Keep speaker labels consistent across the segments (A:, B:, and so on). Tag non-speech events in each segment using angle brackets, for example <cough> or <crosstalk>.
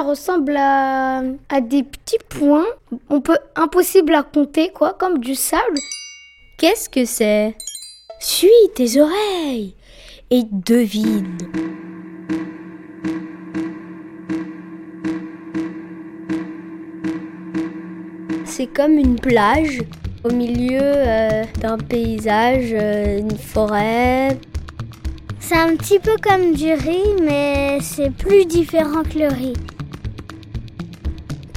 A: ça ressemble à, à des petits points. On peut impossible à compter, quoi, comme du sable.
B: Qu'est-ce que c'est?
C: Suis tes oreilles et devine.
B: C'est comme une plage au milieu euh, d'un paysage, euh, une forêt.
D: C'est un petit peu comme du riz, mais c'est plus différent que le riz.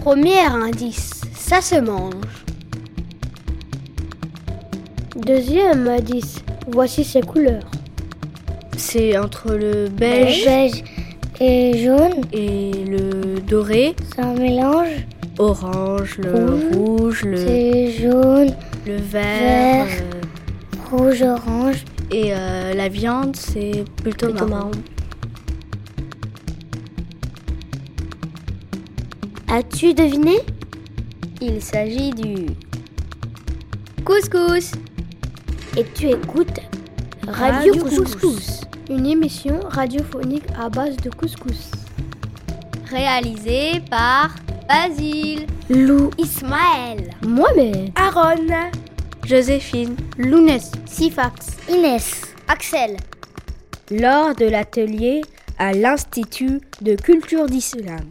B: Premier indice, ça se mange.
A: Deuxième indice, voici ses couleurs.
B: C'est entre le beige,
D: Beige et jaune,
B: et le doré,
D: c'est un mélange.
B: orange, le
D: Rouge.
B: rouge, le,
D: C'est jaune,
B: le vert,
D: vert.
B: euh,
D: rouge, orange.
B: et euh, la viande c'est plutôt,
C: Plutôt
B: marron.
C: marron.
D: As-tu deviné?
B: Il s'agit du couscous.
D: Et tu écoutes Radio, Couscous.
A: Une émission radiophonique à base de couscous.
B: Réalisé par Basile,
D: Lou,
B: Ismaël,
A: Mohamed,
D: Aaron,
B: Joséphine,
A: Lounès,
B: Sifax,
D: Inès.
B: Axel.
C: Lors de l'atelier à l'Institut de culture d'Islam.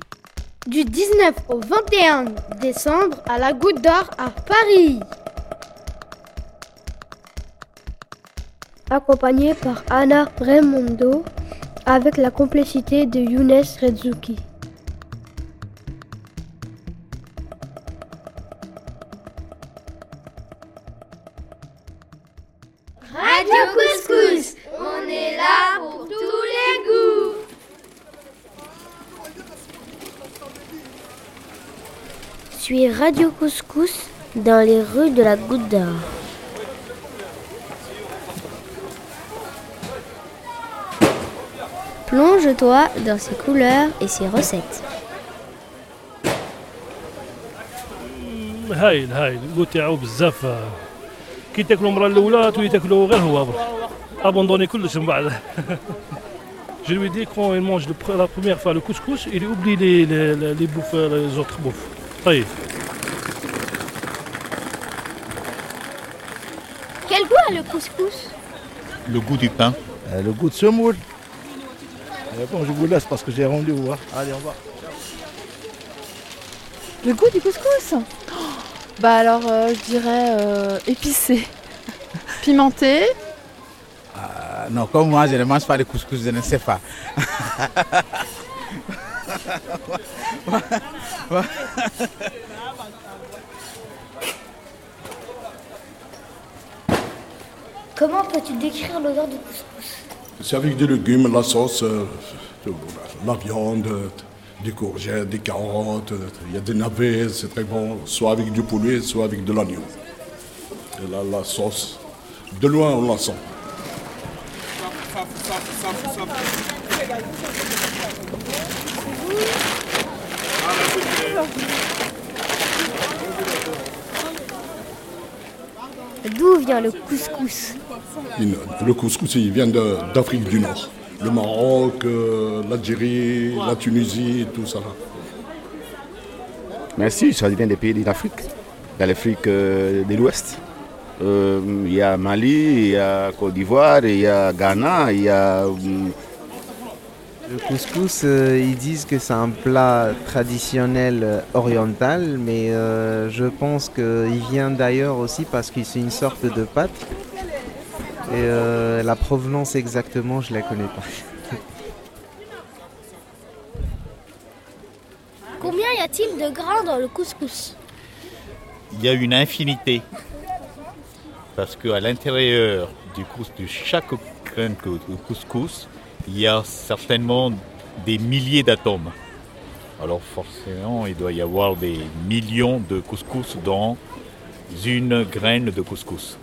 A: Du 19 au 21 décembre à la Goutte d'Or à Paris. Accompagné par Anna Raimondo avec la complicité de Younes Redzuki.
B: Radio Couscous
D: dans les rues de la Goutte d'Or.
B: Plonge-toi dans ses couleurs et ses recettes.
E: هايل هايل القوت تاعو بزاف آه. كي تاكلوا المره الاولى تولي تاكلوا غير هو برك ابوندوني كلش من بعد Je lui dis quand il mange le pre- la première fois le couscous, il oublie les, les, les, les bouffes, les autres bouffes. طيب
B: Le couscous
F: Le goût du pain.
G: Euh, le goût de semoule. Euh, bon, je vous laisse parce que j'ai rendez-vous. hein. Allez, au revoir.
H: Le goût du couscous Oh, Bah alors, euh, je dirais euh, épicé, <laughs> pimenté.
F: Non, comme moi, je ne mange pas de couscous, je ne sais pas. <laughs> <laughs>
D: Comment peux-tu décrire l'odeur du couscous?
I: C'est avec des légumes, la sauce, euh, de- la viande, euh, des courgettes, des carottes, euh, il y a des navets, c'est très bon, soit avec du poulet, soit avec de l'oignon. Et là, la sauce, de loin, on la sent.
D: D'où vient le couscous?
I: Le couscous, il vient d'Afrique du Nord. Le Maroc, euh, l'Algérie, la Tunisie, tout ça.
G: Merci, ça vient des pays d'Afrique, de l'Afrique euh, de l'Ouest. Euh, Il y a Mali, il y a Côte d'Ivoire, il y a Ghana, il y a.
J: Le couscous, euh, ils disent que c'est un plat traditionnel oriental, mais euh, je pense qu'il vient d'ailleurs aussi parce que c'est une sorte de pâte. Et euh, la provenance exactement, je la connais pas.
D: Combien y a-t-il de grains dans le couscous
F: Il y a une infinité. Parce qu'à l'intérieur du de chaque grain de couscous, il y a certainement des milliers d'atomes. Alors forcément, il doit y avoir des millions de couscous dans une graine de couscous.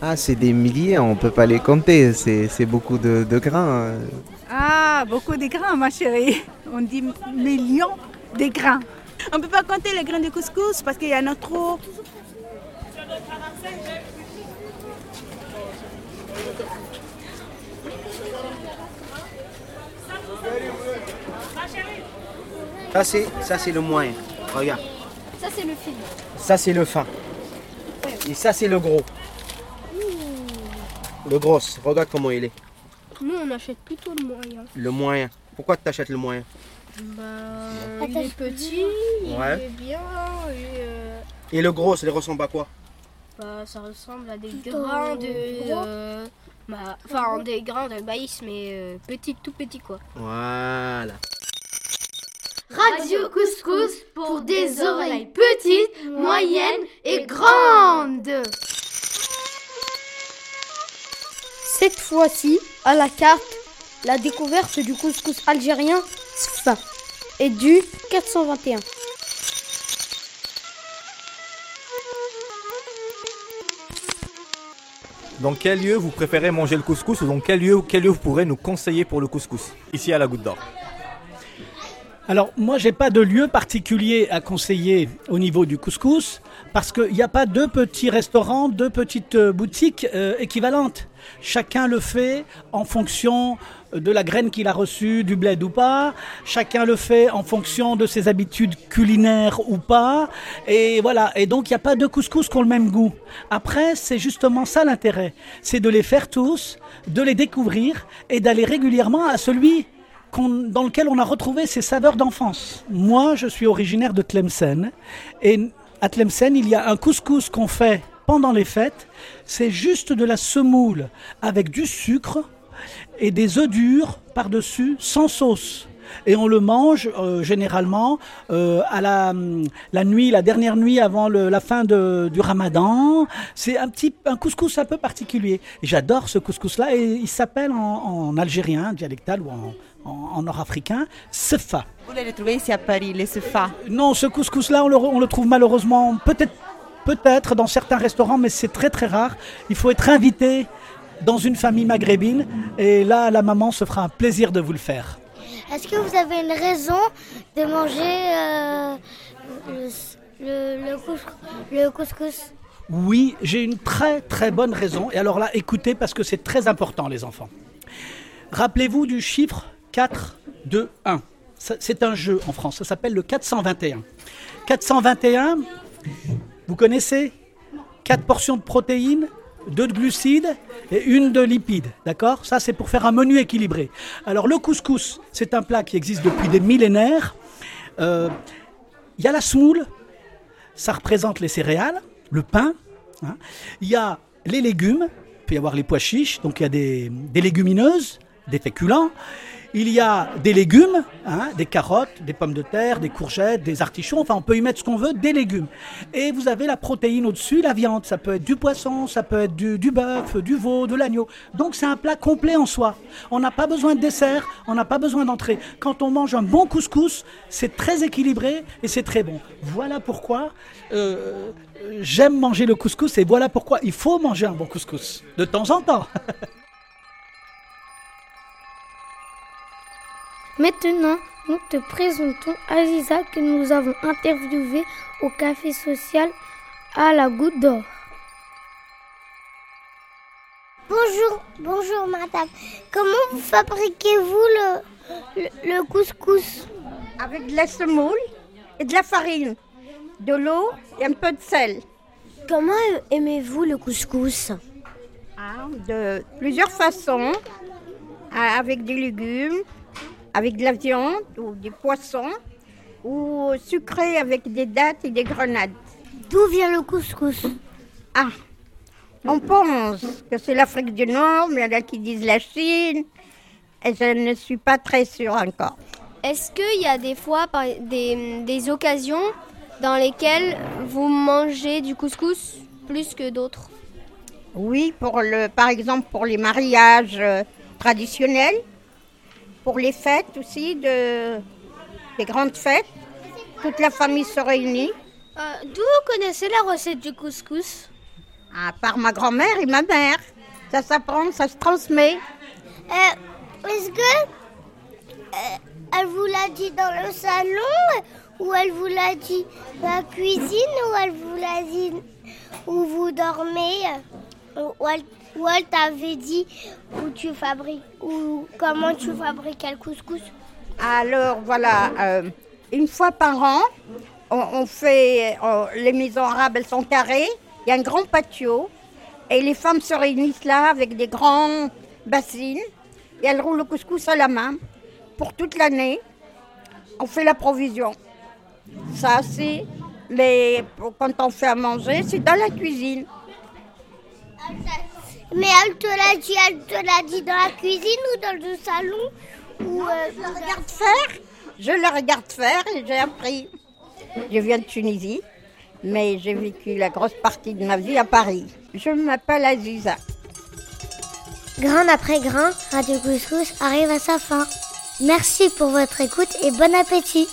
J: Ah, c'est des milliers, on peut pas les compter, c'est c'est beaucoup de, de grains.
K: Ah, beaucoup de grains, ma chérie. On dit millions de grains. On ne peut pas compter les grains de couscous parce qu'il y en a trop.
L: Ça c'est, ça c'est le moyen. Regarde.
B: Ça, c'est le film.
L: Ça c'est le fin. Et ça c'est le gros. Le gros, regarde comment il est.
B: Nous, on achète plutôt le moyen.
L: Le moyen. Pourquoi tu achètes le moyen?
B: Bah, il est petit, il
L: Ouais.
B: est bien, et euh,
L: Et le gros, il ressemble à quoi?
B: Bah, ça ressemble à des grains de... euh, bah, enfin, des grains de maïs, mais euh, petits, tout petits, quoi.
L: Voilà.
A: Radio Couscous pour des oreilles petites, moyennes et grandes. Cette fois-ci, à la carte, la découverte du couscous algérien Sfa et du 421.
M: Dans quel lieu vous préférez manger le couscous ou dans quel lieu, quel lieu vous pourrez nous conseiller pour le couscous? Ici à la Goutte d'Or.
N: Alors, moi, j'ai pas de lieu particulier à conseiller au niveau du couscous parce qu'il n'y a pas deux petits restaurants, deux petites euh, boutiques euh, équivalentes. Chacun le fait en fonction de la graine qu'il a reçue, du bled ou pas. Chacun le fait en fonction de ses habitudes culinaires ou pas. Et voilà. Et donc, il n'y a pas de couscous qui ont le même goût. Après, c'est justement ça l'intérêt. C'est de les faire tous, de les découvrir et d'aller régulièrement à celui dans lequel on a retrouvé ses saveurs d'enfance. Moi, je suis originaire de Tlemcen. Et à Tlemcen, il y a un couscous qu'on fait pendant les fêtes. C'est juste de la semoule avec du sucre et des œufs durs par-dessus, sans sauce. Et on le mange euh, généralement euh, à la, la nuit, la dernière nuit avant le- la fin de- du ramadan. C'est un petit un couscous un peu particulier. J'adore ce couscous-là et il s'appelle en, en algérien, dialectal ou en, en, en nord-africain, sefa.
O: Vous l'avez trouvé ici à Paris, les sefa
N: Non, ce couscous-là, on le, on le trouve malheureusement peut-être peut-être dans certains restaurants, mais c'est très très rare. Il faut être invité dans une famille maghrébine et là, la maman se fera un plaisir de vous le faire.
D: Est-ce que vous avez une raison de manger euh, le, couscous, couscous?
N: Oui, j'ai une très très bonne raison. Et alors là, écoutez parce que c'est très important, les enfants. Rappelez-vous du chiffre 4, 2, 1. Ça, C'est un jeu en France, ça s'appelle le 421. 421, vous connaissez? 4 portions de protéines, 2 de glucides et une de lipides. D'accord? Ça, c'est pour faire un menu équilibré. Alors, le couscous, c'est un plat qui existe depuis des millénaires. Euh, Il y a la semoule, ça représente les céréales, le pain. hein. Il y a les légumes, il peut y avoir les pois chiches, donc il y a des, des légumineuses, des féculents. Il y a des légumes, hein, des carottes, des pommes de terre, des courgettes, des artichauts, enfin on peut y mettre ce qu'on veut, des légumes. Et vous avez la protéine au-dessus, la viande, ça peut être du poisson, ça peut être du, bœuf, du veau, de l'agneau. Donc c'est un plat complet en soi. On n'a pas besoin de dessert, on n'a pas besoin d'entrée. Quand on mange un bon couscous, c'est très équilibré et c'est très bon. Voilà pourquoi euh, j'aime manger le couscous et voilà pourquoi il faut manger un bon couscous de temps en temps. <laughs>
A: Maintenant, nous te présentons Aziza que nous avons interviewée au café social à la Goutte d'Or.
D: Bonjour, bonjour madame. Comment vous fabriquez-vous le, le, le couscous?
K: Avec de la semoule et de la farine, de l'eau et un peu de sel.
B: Comment aimez-vous le couscous?
K: Ah, De plusieurs façons, ah, avec des légumes, avec de la viande ou des poissons, ou sucré avec des dattes et des grenades.
D: D'où vient le couscous
K: Ah, on pense que c'est l'Afrique du Nord, mais il y en a qui disent la Chine, et je ne suis pas très sûre encore.
B: Est-ce qu'il y a des fois des, des occasions dans lesquelles vous mangez du couscous plus que d'autres?
K: Oui, pour le, par exemple pour les mariages euh, traditionnels, pour les fêtes aussi, de, des grandes fêtes. Toute la famille se réunit.
B: Euh, D'où vous connaissez la recette du couscous?
K: À part ma grand-mère et ma mère. Ça s'apprend, ça se transmet.
D: Euh, Est-ce que euh, elle vous l'a dit dans le salon ou elle vous l'a dit dans la cuisine ou elle vous l'a dit où vous dormez ou elle, ou elle t'avait dit où tu fabriques ou comment tu fabriques le couscous?
K: Alors voilà, euh, une fois par an, on, on fait. on- les maisons arabes, elles sont carrées. Il y a un grand patio. Et les femmes se réunissent là avec des grands bassines. Et elles roulent le couscous à la main pour toute l'année. On fait la provision. Ça, c'est. Mais quand on fait à manger, c'est dans la cuisine.
D: Mais elle te l'a dit, elle te l'a dit dans la cuisine ou dans le salon ou euh,
K: Je le regarde faire. Je le regarde faire et j'ai appris. Je viens de Tunisie, mais j'ai vécu la grosse partie de ma vie à Paris. Je m'appelle Aziza.
D: Grain après grain, Radio Couscous arrive à sa fin. Merci pour votre écoute et bon appétit.